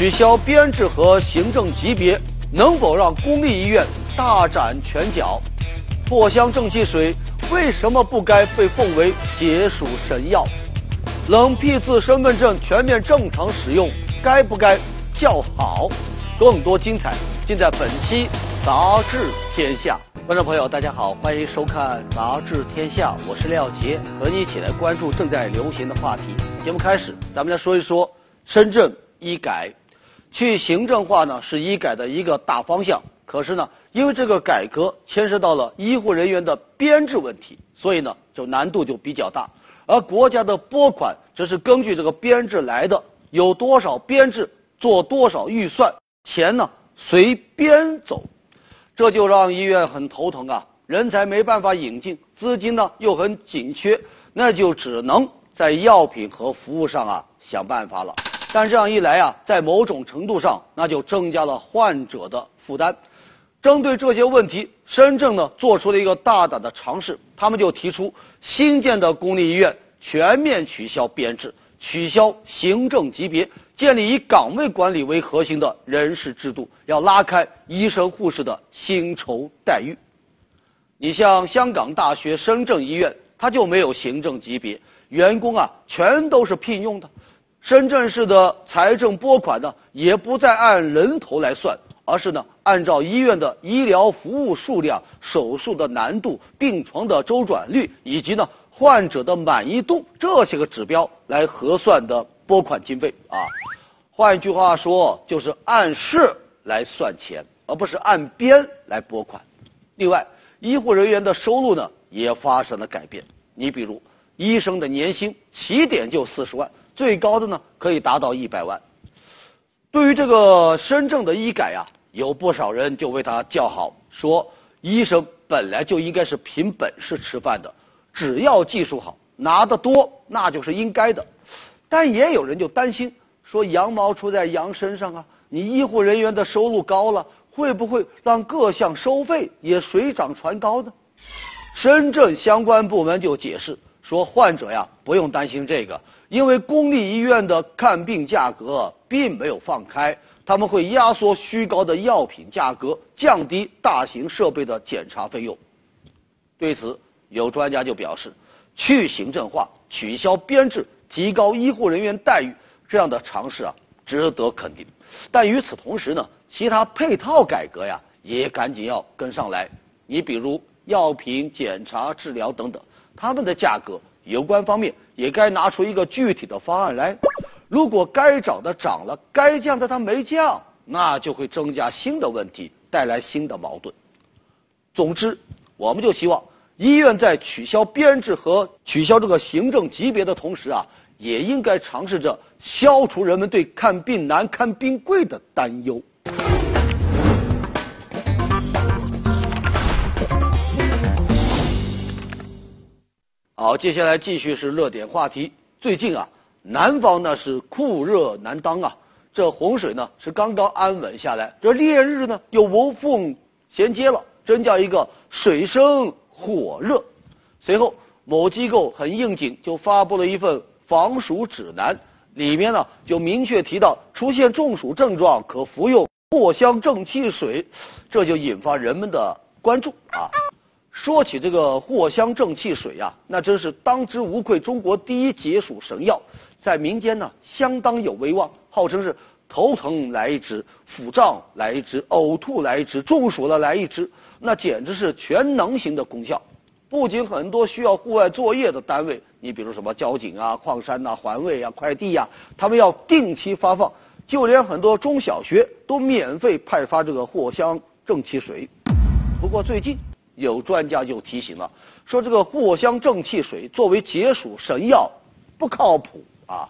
取消编制和行政级别，能否让公立医院大展拳脚？藿香正气水为什么不该被奉为解暑神药？冷僻字身份证全面正常使用，该不该叫好？更多精彩尽在本期《杂志天下》。观众朋友，大家好，欢迎收看《杂志天下》，我是廖杰，和你一起来关注正在流行的话题。节目开始，咱们来说一说深圳医改。去行政化呢是医改的一个大方向，可是呢，因为这个改革牵涉到了医护人员的编制问题，所以呢就难度就比较大。而国家的拨款则是根据这个编制来的，有多少编制做多少预算，钱呢随编走，这就让医院很头疼啊，人才没办法引进，资金呢又很紧缺，那就只能在药品和服务上啊想办法了。但这样一来啊，在某种程度上，那就增加了患者的负担。针对这些问题，深圳呢做出了一个大胆的尝试，他们就提出新建的公立医院全面取消编制，取消行政级别，建立以岗位管理为核心的人事制度，要拉开医生护士的薪酬待遇。你像香港大学深圳医院，它就没有行政级别，员工啊全都是聘用的。深圳市的财政拨款呢，也不再按人头来算，而是呢按照医院的医疗服务数量、手术的难度、病床的周转率以及呢患者的满意度这些个指标来核算的拨款经费啊。换一句话说，就是按事来算钱，而不是按编来拨款。另外，医护人员的收入呢也发生了改变。你比如，医生的年薪起点就四十万。最高的呢，可以达到一百万。对于这个深圳的医改啊，有不少人就为他叫好，说医生本来就应该是凭本事吃饭的，只要技术好，拿得多那就是应该的。但也有人就担心，说羊毛出在羊身上啊，你医护人员的收入高了，会不会让各项收费也水涨船高呢？深圳相关部门就解释说，患者呀不用担心这个。因为公立医院的看病价格并没有放开，他们会压缩虚高的药品价格，降低大型设备的检查费用。对此，有专家就表示，去行政化、取消编制、提高医护人员待遇这样的尝试啊，值得肯定。但与此同时呢，其他配套改革呀，也赶紧要跟上来。你比如药品、检查、治疗等等，他们的价格。有关方面也该拿出一个具体的方案来。如果该涨的涨了，该降的它没降，那就会增加新的问题，带来新的矛盾。总之，我们就希望医院在取消编制和取消这个行政级别的同时啊，也应该尝试着消除人们对看病难、看病贵的担忧。好，接下来继续是热点话题。最近啊，南方呢是酷热难当啊，这洪水呢是刚刚安稳下来，这烈日呢又无缝衔接了，真叫一个水深火热。随后，某机构很应景，就发布了一份防暑指南，里面呢就明确提到，出现中暑症状可服用藿香正气水，这就引发人们的关注啊。说起这个藿香正气水呀，那真是当之无愧中国第一解暑神药，在民间呢相当有威望，号称是头疼来一支，腹胀来一支，呕吐来一支，中暑了来一支，那简直是全能型的功效。不仅很多需要户外作业的单位，你比如什么交警啊、矿山呐、环卫啊、快递呀，他们要定期发放，就连很多中小学都免费派发这个藿香正气水。不过最近。有专家就提醒了，说这个藿香正气水作为解暑神药不靠谱啊。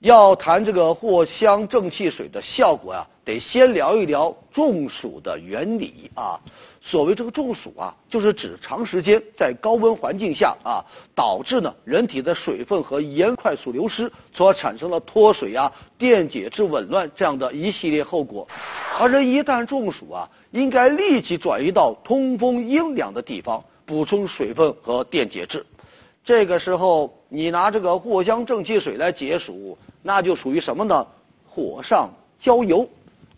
要谈这个藿香正气水的效果啊，得先聊一聊中暑的原理啊。所谓这个中暑啊，就是指长时间在高温环境下啊，导致呢人体的水分和盐快速流失，从而产生了脱水啊、电解质紊乱这样的一系列后果。而人一旦中暑啊，应该立即转移到通风阴凉的地方，补充水分和电解质。这个时候，你拿这个藿香正气水来解暑，那就属于什么呢？火上浇油。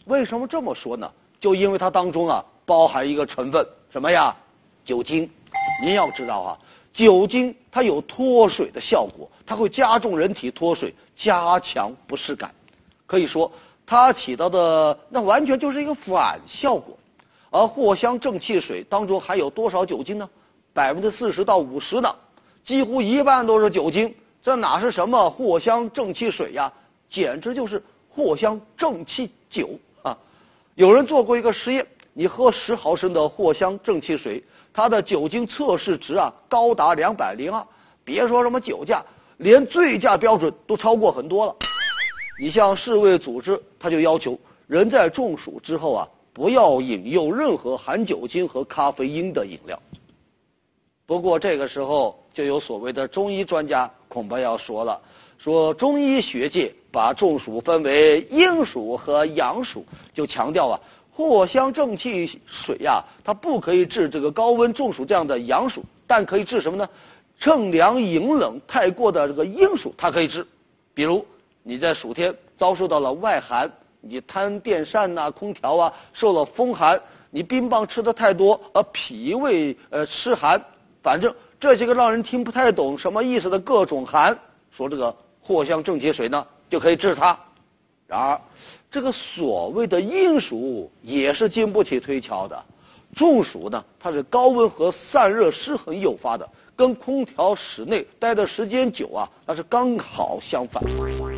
为什么这么说呢？就因为它当中啊包含一个成分什么呀？酒精。您要知道啊，酒精它有脱水的效果，它会加重人体脱水，加强不适感。可以说，它起到的那完全就是一个反效果。而藿香正气水当中含有多少酒精呢？百分之四十到五十呢，几乎一半都是酒精。这哪是什么藿香正气水呀？简直就是藿香正气酒啊！有人做过一个实验，你喝十毫升的藿香正气水，它的酒精测试值啊高达两百零二。别说什么酒驾，连醉驾标准都超过很多了。你像世卫组织，他就要求人在中暑之后啊，不要饮用任何含酒精和咖啡因的饮料。不过这个时候就有所谓的中医专家恐怕要说了，说中医学界把中暑分为阴暑和阳暑，就强调啊，藿香正气水呀，它不可以治这个高温中暑这样的阳暑，但可以治什么呢？乘凉饮冷太过的这个阴暑，它可以治，比如。你在暑天遭受到了外寒，你摊电扇呐、空调啊，受了风寒，你冰棒吃的太多，而脾胃呃湿寒，反正这些个让人听不太懂什么意思的各种寒，说这个藿香正气水呢就可以治它。然而，这个所谓的阴暑也是经不起推敲的，中暑呢它是高温和散热失衡诱发的。跟空调室内待的时间久啊，那是刚好相反。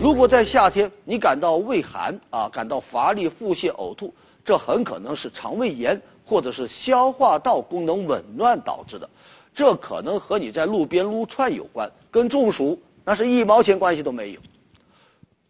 如果在夏天你感到胃寒啊，感到乏力、腹泻、呕吐，这很可能是肠胃炎或者是消化道功能紊乱导致的。这可能和你在路边撸串有关，跟中暑那是一毛钱关系都没有。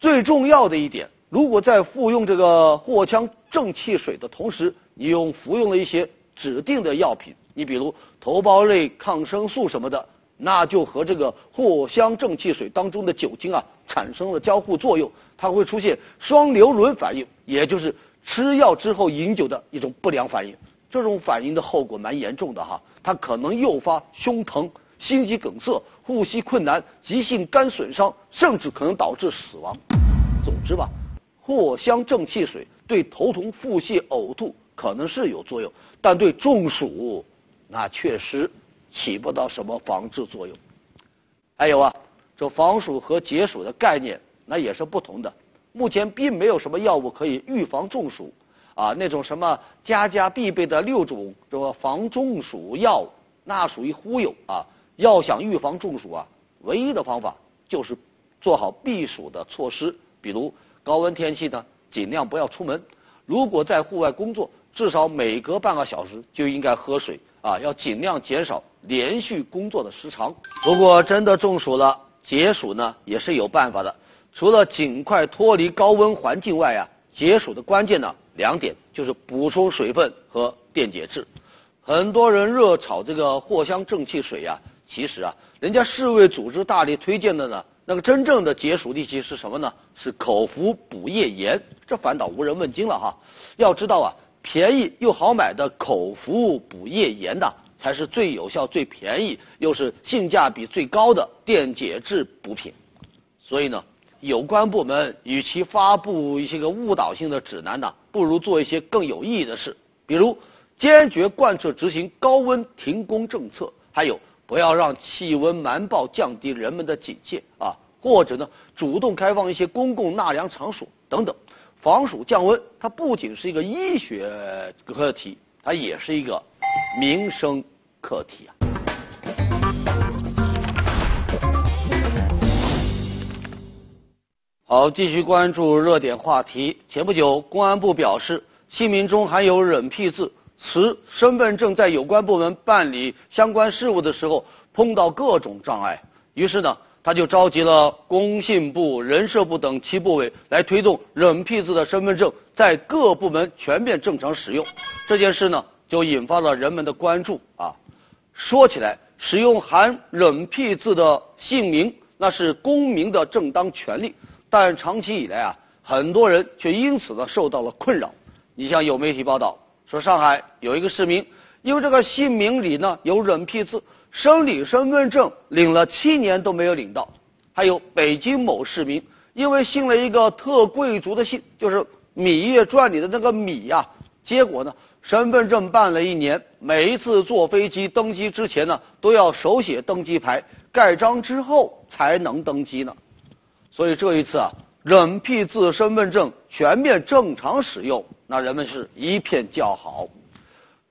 最重要的一点，如果在服用这个藿香正气水的同时，你用服用了一些指定的药品。你比如头孢类抗生素什么的，那就和这个藿香正气水当中的酒精啊产生了交互作用，它会出现双硫仑反应，也就是吃药之后饮酒的一种不良反应。这种反应的后果蛮严重的哈，它可能诱发胸疼、心肌梗塞、呼吸困难、急性肝损伤，甚至可能导致死亡。总之吧，藿香正气水对头痛、腹泻、呕吐可能是有作用，但对中暑。那确实起不到什么防治作用。还有啊，这防暑和解暑的概念那也是不同的。目前并没有什么药物可以预防中暑啊，那种什么家家必备的六种这个防中暑药，那属于忽悠啊。要想预防中暑啊，唯一的方法就是做好避暑的措施，比如高温天气呢，尽量不要出门。如果在户外工作，至少每隔半个小时就应该喝水。啊，要尽量减少连续工作的时长。如果真的中暑了，解暑呢也是有办法的。除了尽快脱离高温环境外啊，解暑的关键呢两点就是补充水分和电解质。很多人热炒这个藿香正气水呀，其实啊，人家世卫组织大力推荐的呢，那个真正的解暑利器是什么呢？是口服补液盐。这反倒无人问津了哈。要知道啊。便宜又好买的口服补液盐呐，才是最有效、最便宜，又是性价比最高的电解质补品。所以呢，有关部门与其发布一些个误导性的指南呢，不如做一些更有意义的事，比如坚决贯彻执行高温停工政策，还有不要让气温瞒报降低人们的警戒啊，或者呢，主动开放一些公共纳凉场所等等。防暑降温，它不仅是一个医学课题，它也是一个民生课题啊。好，继续关注热点话题。前不久，公安部表示，姓名中含有忍僻字，持身份证在有关部门办理相关事务的时候碰到各种障碍，于是呢。他就召集了工信部、人社部等七部委来推动忍僻字的身份证在各部门全面正常使用。这件事呢，就引发了人们的关注啊。说起来，使用含忍僻字的姓名，那是公民的正当权利，但长期以来啊，很多人却因此呢受到了困扰。你像有媒体报道说，上海有一个市民，因为这个姓名里呢有忍僻字。申领身份证领了七年都没有领到，还有北京某市民因为姓了一个特贵族的姓，就是《芈月传》里的那个芈呀。结果呢，身份证办了一年，每一次坐飞机登机之前呢，都要手写登机牌，盖章之后才能登机呢。所以这一次啊，忍批字身份证全面正常使用，那人们是一片叫好。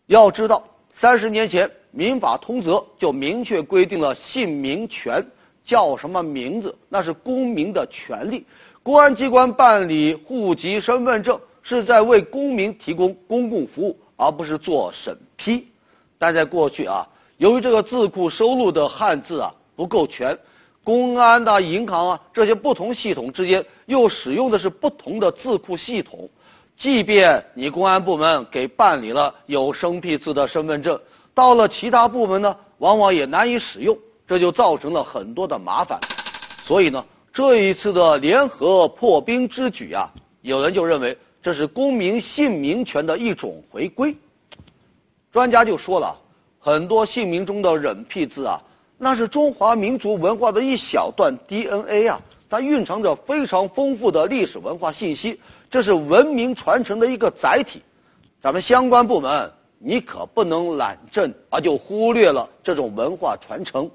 要知道，三十年前《民法通则》就明确规定了姓名权，叫什么名字那是公民的权利。公安机关办理户籍身份证。是在为公民提供公共服务，而不是做审批。但在过去啊，由于这个字库收录的汉字啊不够全，公安的、银行啊这些不同系统之间又使用的是不同的字库系统。即便你公安部门给办理了有生僻字的身份证，到了其他部门呢，往往也难以使用，这就造成了很多的麻烦。所以呢，这一次的联合破冰之举啊，有人就认为。这是公民姓名权的一种回归。专家就说了，很多姓名中的忍僻字啊，那是中华民族文化的一小段 DNA 啊，它蕴藏着非常丰富的历史文化信息，这是文明传承的一个载体。咱们相关部门，你可不能懒政啊，就忽略了这种文化传承。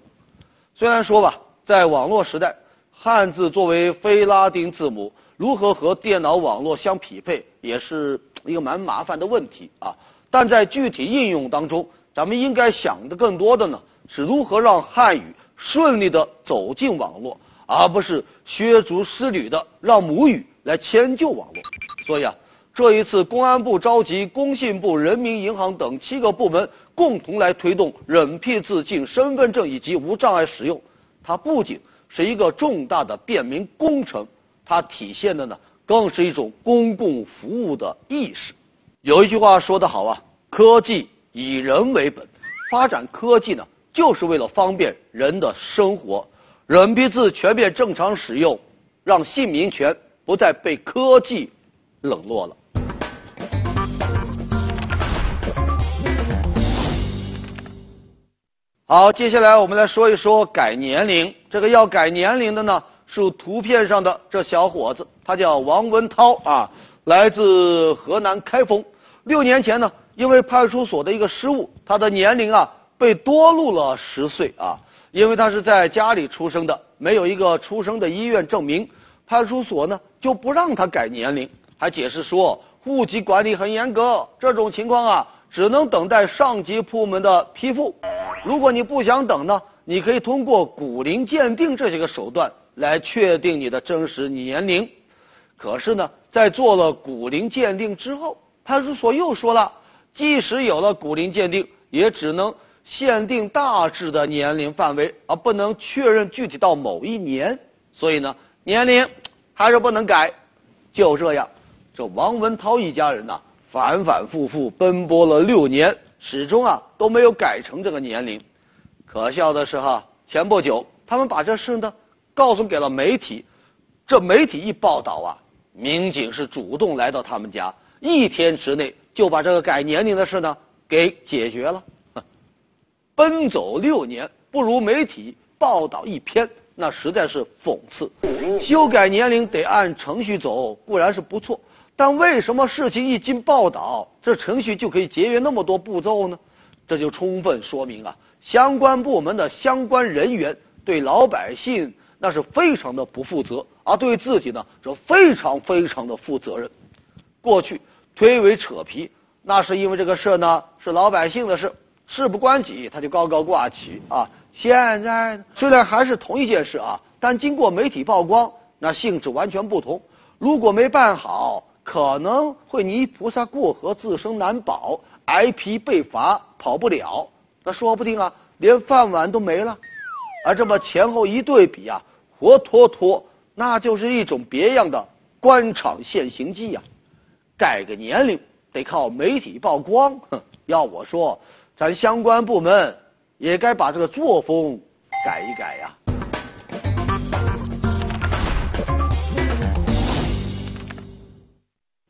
虽然说吧，在网络时代，汉字作为非拉丁字母。如何和电脑网络相匹配，也是一个蛮麻烦的问题啊。但在具体应用当中，咱们应该想的更多的呢，是如何让汉语顺利的走进网络，而不是削足适履的让母语来迁就网络。所以啊，这一次公安部召集工信部、人民银行等七个部门共同来推动忍批字进身份证以及无障碍使用，它不仅是一个重大的便民工程。它体现的呢，更是一种公共服务的意识。有一句话说得好啊，科技以人为本，发展科技呢，就是为了方便人的生活。人批字全面正常使用，让姓名权不再被科技冷落了。好，接下来我们来说一说改年龄。这个要改年龄的呢？是图片上的这小伙子，他叫王文涛啊，来自河南开封。六年前呢，因为派出所的一个失误，他的年龄啊被多录了十岁啊。因为他是在家里出生的，没有一个出生的医院证明，派出所呢就不让他改年龄，还解释说户籍管理很严格，这种情况啊只能等待上级部门的批复。如果你不想等呢，你可以通过骨龄鉴定这些个手段。来确定你的真实年龄，可是呢，在做了骨龄鉴定之后，派出所又说了，即使有了骨龄鉴定，也只能限定大致的年龄范围，而不能确认具体到某一年。所以呢，年龄还是不能改。就这样，这王文涛一家人呢，反反复复奔波了六年，始终啊都没有改成这个年龄。可笑的是哈，前不久他们把这事呢。告诉给了媒体，这媒体一报道啊，民警是主动来到他们家，一天之内就把这个改年龄的事呢给解决了。奔走六年不如媒体报道一篇，那实在是讽刺。修改年龄得按程序走，固然是不错，但为什么事情一经报道，这程序就可以节约那么多步骤呢？这就充分说明啊，相关部门的相关人员对老百姓。那是非常的不负责，而对自己呢，则非常非常的负责任。过去推诿扯皮，那是因为这个事呢是老百姓的事，事不关己，他就高高挂起啊。现在虽然还是同一件事啊，但经过媒体曝光，那性质完全不同。如果没办好，可能会泥菩萨过河，自身难保，挨批被罚，跑不了。那说不定啊，连饭碗都没了。而这么前后一对比啊，活脱脱那就是一种别样的官场现形记呀！改个年龄得靠媒体曝光，哼，要我说，咱相关部门也该把这个作风改一改呀。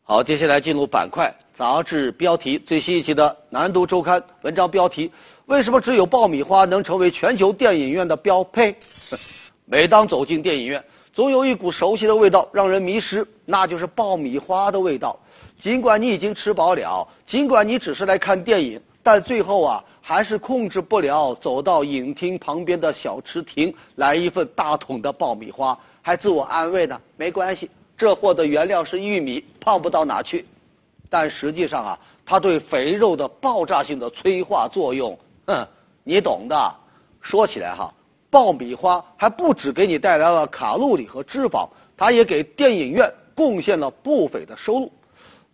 好，接下来进入板块杂志标题最新一期的《南都周刊》文章标题。为什么只有爆米花能成为全球电影院的标配？每当走进电影院，总有一股熟悉的味道让人迷失，那就是爆米花的味道。尽管你已经吃饱了，尽管你只是来看电影，但最后啊，还是控制不了走到影厅旁边的小吃亭，来一份大桶的爆米花，还自我安慰呢，没关系，这货的原料是玉米，胖不到哪去。但实际上啊，它对肥肉的爆炸性的催化作用，哼，你懂的。说起来哈，爆米花还不止给你带来了卡路里和脂肪，它也给电影院贡献了不菲的收入。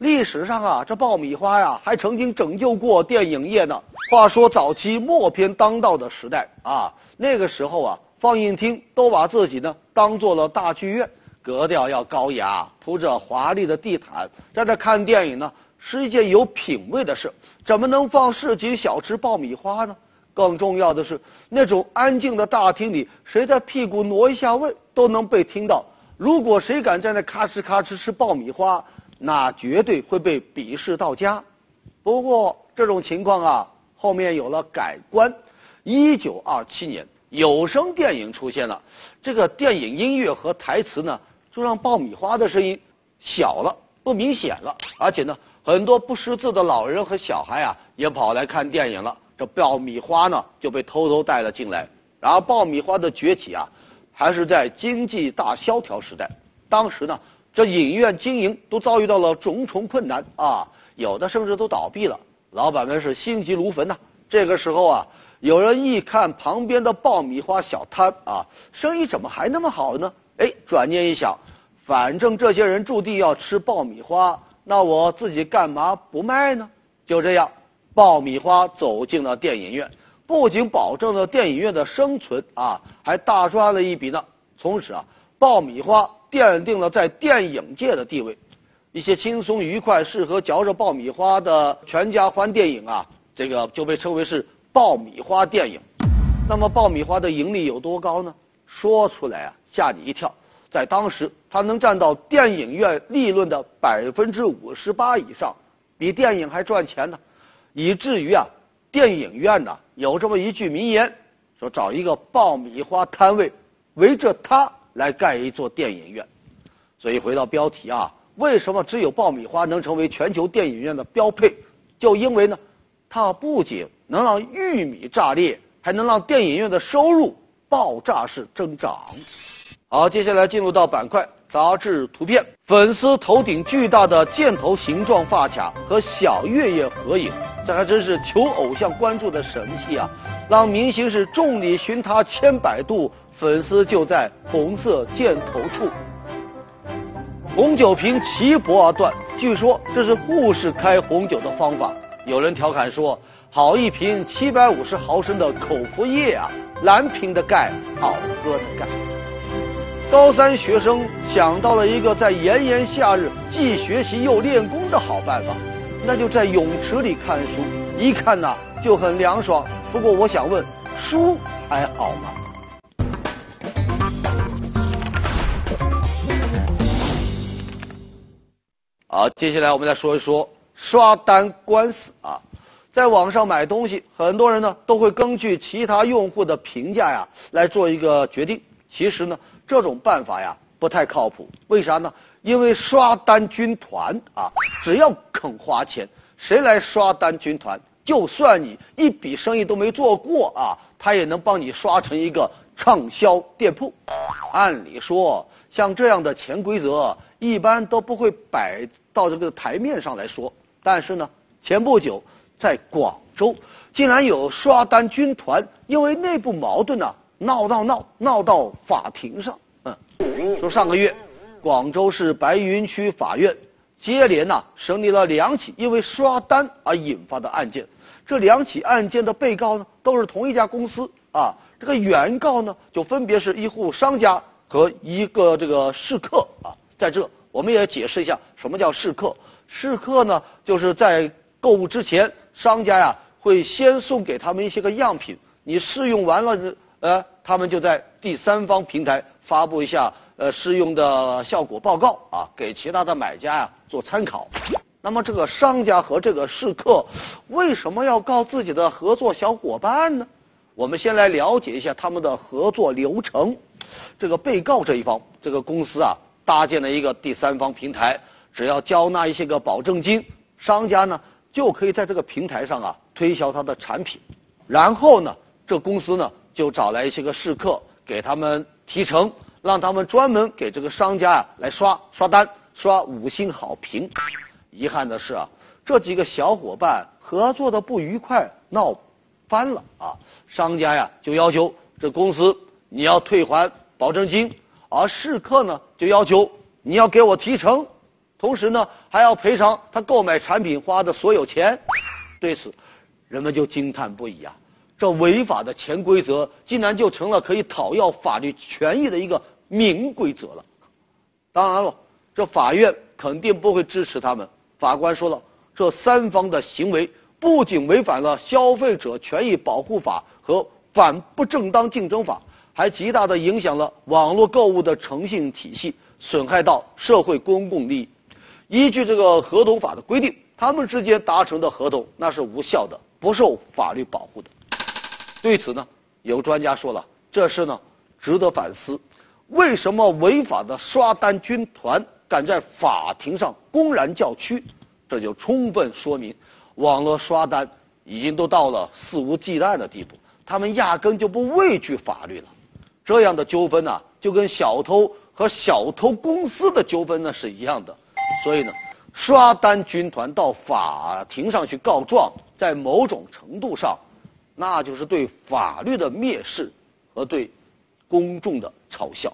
历史上啊，这爆米花呀，还曾经拯救过电影业呢。话说早期默片当道的时代啊，那个时候啊，放映厅都把自己呢当做了大剧院，格调要高雅，铺着华丽的地毯，在那看电影呢是一件有品位的事。怎么能放市井小吃爆米花呢？更重要的是，那种安静的大厅里，谁的屁股挪一下位都能被听到。如果谁敢在那咔哧咔哧吃爆米花，那绝对会被鄙视到家。不过这种情况啊，后面有了改观。一九二七年，有声电影出现了，这个电影音乐和台词呢，就让爆米花的声音小了，不明显了。而且呢，很多不识字的老人和小孩啊，也跑来看电影了。这爆米花呢，就被偷偷带了进来。然后爆米花的崛起啊，还是在经济大萧条时代。当时呢。这影院经营都遭遇到了重重困难啊，有的甚至都倒闭了，老板们是心急如焚呐。这个时候啊，有人一看旁边的爆米花小摊啊，生意怎么还那么好呢？哎，转念一想，反正这些人注定要吃爆米花，那我自己干嘛不卖呢？就这样，爆米花走进了电影院，不仅保证了电影院的生存啊，还大赚了一笔呢。从此啊，爆米花。奠定了在电影界的地位，一些轻松愉快、适合嚼着爆米花的全家欢电影啊，这个就被称为是爆米花电影。那么爆米花的盈利有多高呢？说出来啊吓你一跳，在当时它能占到电影院利润的百分之五十八以上，比电影还赚钱呢。以至于啊，电影院呢有这么一句名言，说找一个爆米花摊位，围着它。来盖一座电影院，所以回到标题啊，为什么只有爆米花能成为全球电影院的标配？就因为呢，它不仅能让玉米炸裂，还能让电影院的收入爆炸式增长。好，接下来进入到板块杂志图片，粉丝头顶巨大的箭头形状发卡和小岳岳合影，这还真是求偶像关注的神器啊！让明星是众里寻他千百度。粉丝就在红色箭头处，红酒瓶齐脖而断。据说这是护士开红酒的方法。有人调侃说：“好一瓶七百五十毫升的口服液啊，蓝瓶的钙，好喝的钙。”高三学生想到了一个在炎炎夏日既学习又练功的好办法，那就在泳池里看书，一看呐就很凉爽。不过我想问，书还好吗？好，接下来我们再说一说刷单官司啊。在网上买东西，很多人呢都会根据其他用户的评价呀来做一个决定。其实呢，这种办法呀不太靠谱。为啥呢？因为刷单军团啊，只要肯花钱，谁来刷单军团，就算你一笔生意都没做过啊，他也能帮你刷成一个畅销店铺。按理说，像这样的潜规则。一般都不会摆到这个台面上来说，但是呢，前不久在广州竟然有刷单军团因为内部矛盾呢闹闹闹闹到法庭上。嗯，说上个月，广州市白云区法院接连呐审理了两起因为刷单而引发的案件，这两起案件的被告呢都是同一家公司啊，这个原告呢就分别是一户商家和一个这个食客啊。在这，我们也解释一下什么叫试客。试客呢，就是在购物之前，商家呀会先送给他们一些个样品，你试用完了，呃，他们就在第三方平台发布一下呃试用的效果报告啊，给其他的买家呀做参考。那么这个商家和这个试客为什么要告自己的合作小伙伴呢？我们先来了解一下他们的合作流程。这个被告这一方，这个公司啊搭建了一个第三方平台，只要交纳一些个保证金，商家呢就可以在这个平台上啊推销他的产品。然后呢，这公司呢就找来一些个试客，给他们提成，让他们专门给这个商家啊来刷刷单，刷五星好评。遗憾的是啊，这几个小伙伴合作的不愉快，闹翻了啊！商家呀就要求这公司你要退还保证金，而试客呢就要求你要给我提成，同时呢还要赔偿他购买产品花的所有钱。对此，人们就惊叹不已啊！这违法的潜规则竟然就成了可以讨要法律权益的一个明规则了。当然了，这法院肯定不会支持他们。法官说了，这三方的行为不仅违反了消费者权益保护法和反不正当竞争法，还极大的影响了网络购物的诚信体系，损害到社会公共利益。依据这个合同法的规定，他们之间达成的合同那是无效的，不受法律保护的。对此呢，有专家说了，这事呢值得反思，为什么违法的刷单军团？敢在法庭上公然叫屈，这就充分说明网络刷单已经都到了肆无忌惮的地步。他们压根就不畏惧法律了。这样的纠纷呢，就跟小偷和小偷公司的纠纷呢是一样的。所以呢，刷单军团到法庭上去告状，在某种程度上，那就是对法律的蔑视和对公众的嘲笑。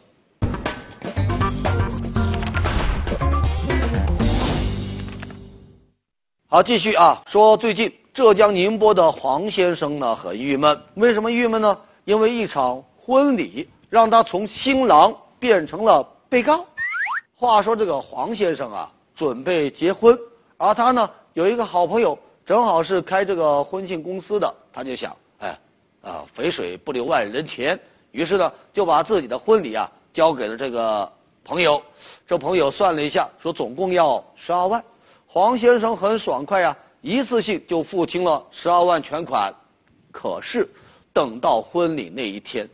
好，继续啊，说最近浙江宁波的黄先生呢很郁闷，为什么郁闷呢？因为一场婚礼让他从新郎变成了被告。话说这个黄先生啊，准备结婚，而他呢有一个好朋友，正好是开这个婚庆公司的，他就想，哎，啊，肥水不流外人田，于是呢就把自己的婚礼啊交给了这个朋友。这朋友算了一下，说总共要十二万。黄先生很爽快呀，一次性就付清了十二万全款。可是，等到婚礼那一天，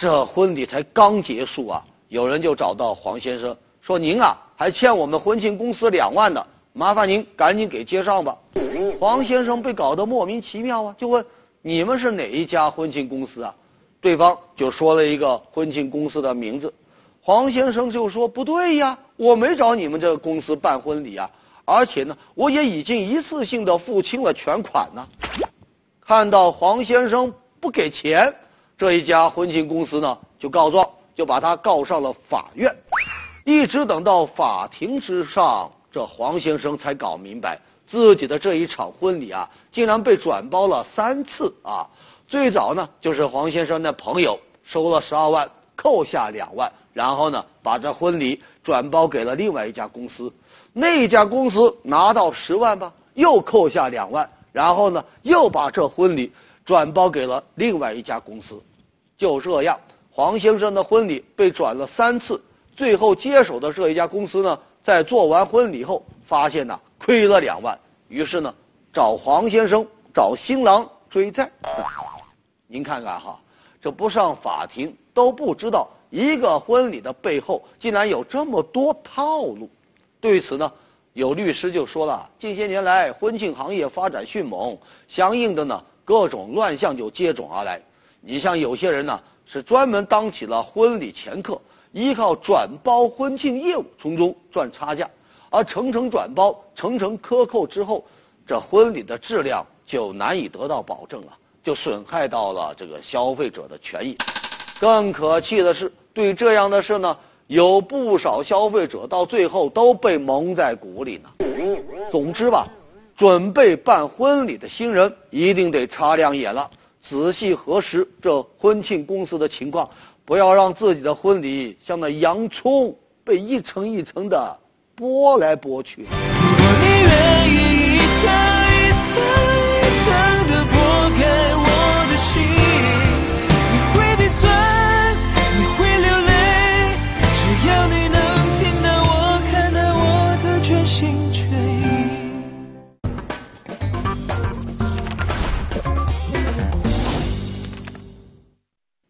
这婚礼才刚结束啊，有人就找到黄先生说：“您啊，还欠我们婚庆公司两万呢，麻烦您赶紧给结上吧。”黄先生被搞得莫名其妙啊，就问：“你们是哪一家婚庆公司啊？”对方就说了一个婚庆公司的名字。黄先生就说：“不对呀，我没找你们这个公司办婚礼啊。”而且呢，我也已经一次性的付清了全款呢。看到黄先生不给钱，这一家婚庆公司呢就告状，就把他告上了法院。一直等到法庭之上，这黄先生才搞明白，自己的这一场婚礼啊，竟然被转包了三次啊！最早呢，就是黄先生的朋友收了十二万，扣下两万，然后呢，把这婚礼转包给了另外一家公司。那家公司拿到十万吧，又扣下两万，然后呢，又把这婚礼转包给了另外一家公司。就这样，黄先生的婚礼被转了三次，最后接手的这一家公司呢，在做完婚礼后发现呢亏了两万，于是呢找黄先生找新郎追债。您看看哈，这不上法庭都不知道一个婚礼的背后竟然有这么多套路。对此呢，有律师就说了，近些年来婚庆行业发展迅猛，相应的呢，各种乱象就接踵而来。你像有些人呢，是专门当起了婚礼前客，依靠转包婚庆业务从中赚差价，而层层转包、层层克扣之后，这婚礼的质量就难以得到保证了，就损害到了这个消费者的权益。更可气的是，对这样的事呢。有不少消费者到最后都被蒙在鼓里呢。总之吧，准备办婚礼的新人一定得擦亮眼了，仔细核实这婚庆公司的情况，不要让自己的婚礼像那洋葱被一层一层的剥来剥去。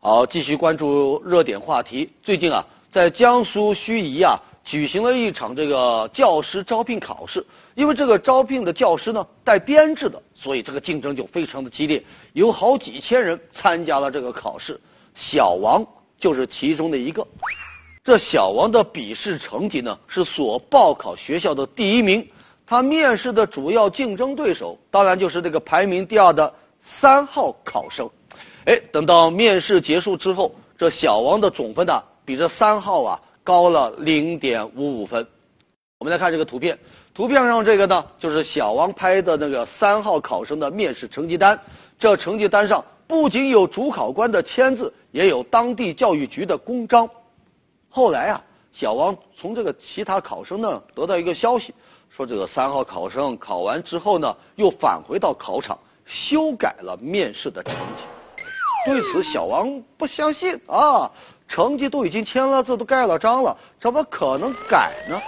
好，继续关注热点话题。最近啊，在江苏盱眙啊，举行了一场这个教师招聘考试。因为这个招聘的教师呢带编制的，所以这个竞争就非常的激烈，有好几千人参加了这个考试。小王就是其中的一个。这小王的笔试成绩呢是所报考学校的第一名。他面试的主要竞争对手，当然就是这个排名第二的三号考生。哎，等到面试结束之后，这小王的总分呢，比这三号啊高了零点五五分。我们来看这个图片，图片上这个呢，就是小王拍的那个三号考生的面试成绩单。这成绩单上不仅有主考官的签字，也有当地教育局的公章。后来啊，小王从这个其他考生那得到一个消息，说这个三号考生考完之后呢，又返回到考场修改了面试的成绩。对此，小王不相信啊，成绩都已经签了字，都盖了章了，怎么可能改呢？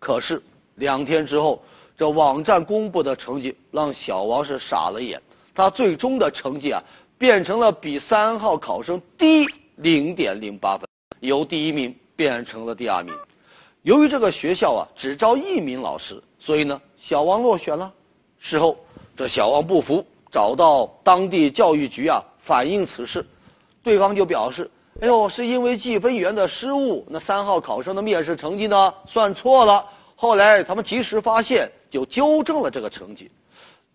可是两天之后，这网站公布的成绩让小王是傻了眼，他最终的成绩啊变成了比三号考生低零点零八分，由第一名变成了第二名。由于这个学校啊只招一名老师，所以呢小王落选了。事后，这小王不服，找到当地教育局啊。反映此事，对方就表示：“哎呦，是因为计分员的失误，那三号考生的面试成绩呢算错了。后来他们及时发现，就纠正了这个成绩。”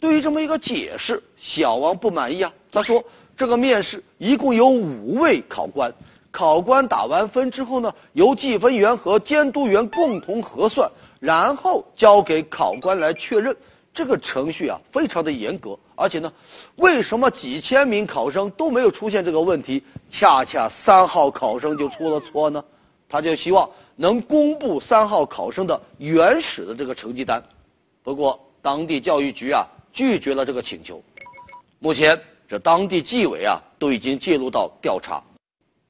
对于这么一个解释，小王不满意啊。他说：“这个面试一共有五位考官，考官打完分之后呢，由计分员和监督员共同核算，然后交给考官来确认。”这个程序啊，非常的严格，而且呢，为什么几千名考生都没有出现这个问题，恰恰三号考生就出了错呢？他就希望能公布三号考生的原始的这个成绩单，不过当地教育局啊拒绝了这个请求。目前这当地纪委啊都已经介入到调查，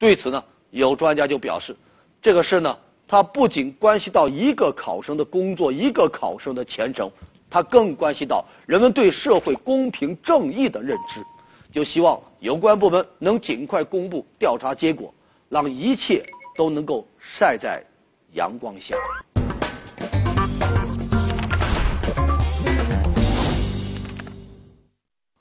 对此呢，有专家就表示，这个事呢，它不仅关系到一个考生的工作，一个考生的前程。它更关系到人们对社会公平正义的认知，就希望有关部门能尽快公布调查结果，让一切都能够晒在阳光下。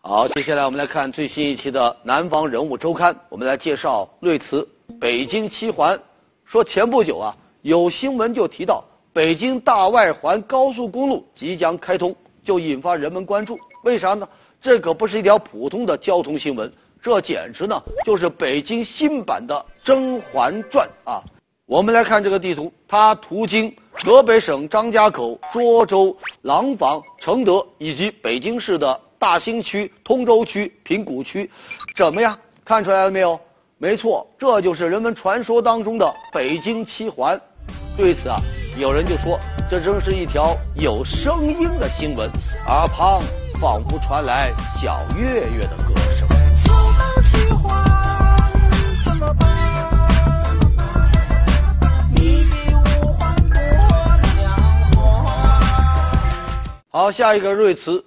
好，接下来我们来看最新一期的《南方人物周刊》，我们来介绍瑞慈北京七环。说前不久啊，有新闻就提到。北京大外环高速公路即将开通，就引发人们关注。为啥呢？这可不是一条普通的交通新闻，这简直呢就是北京新版的《甄嬛传》啊！我们来看这个地图，它途经河北省张家口、涿州、廊坊、承德以及北京市的大兴区、通州区、平谷区，怎么样？看出来了没有？没错，这就是人们传说当中的北京七环。对此啊。有人就说，这正是一条有声音的新闻，阿胖仿佛传来小月月的歌声。好，下一个瑞词，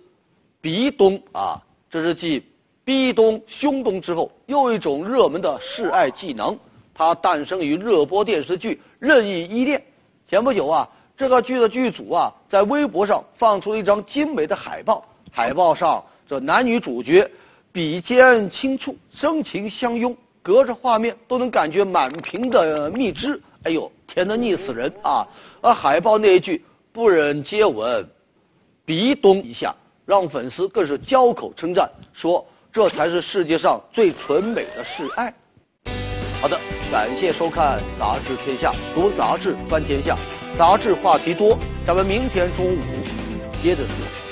鼻咚啊，这是继逼咚、胸咚之后又一种热门的示爱技能，它诞生于热播电视剧《任意依恋》。前不久啊，这个剧的剧组啊，在微博上放出了一张精美的海报。海报上这男女主角比肩轻触，深情相拥，隔着画面都能感觉满屏的蜜汁。哎呦，甜得腻死人啊！而海报那一句“不忍接吻”，鼻咚一下，让粉丝更是交口称赞，说这才是世界上最纯美的示爱。好的，感谢收看《杂志天下》，读杂志观天下，杂志话题多，咱们明天中午接着说。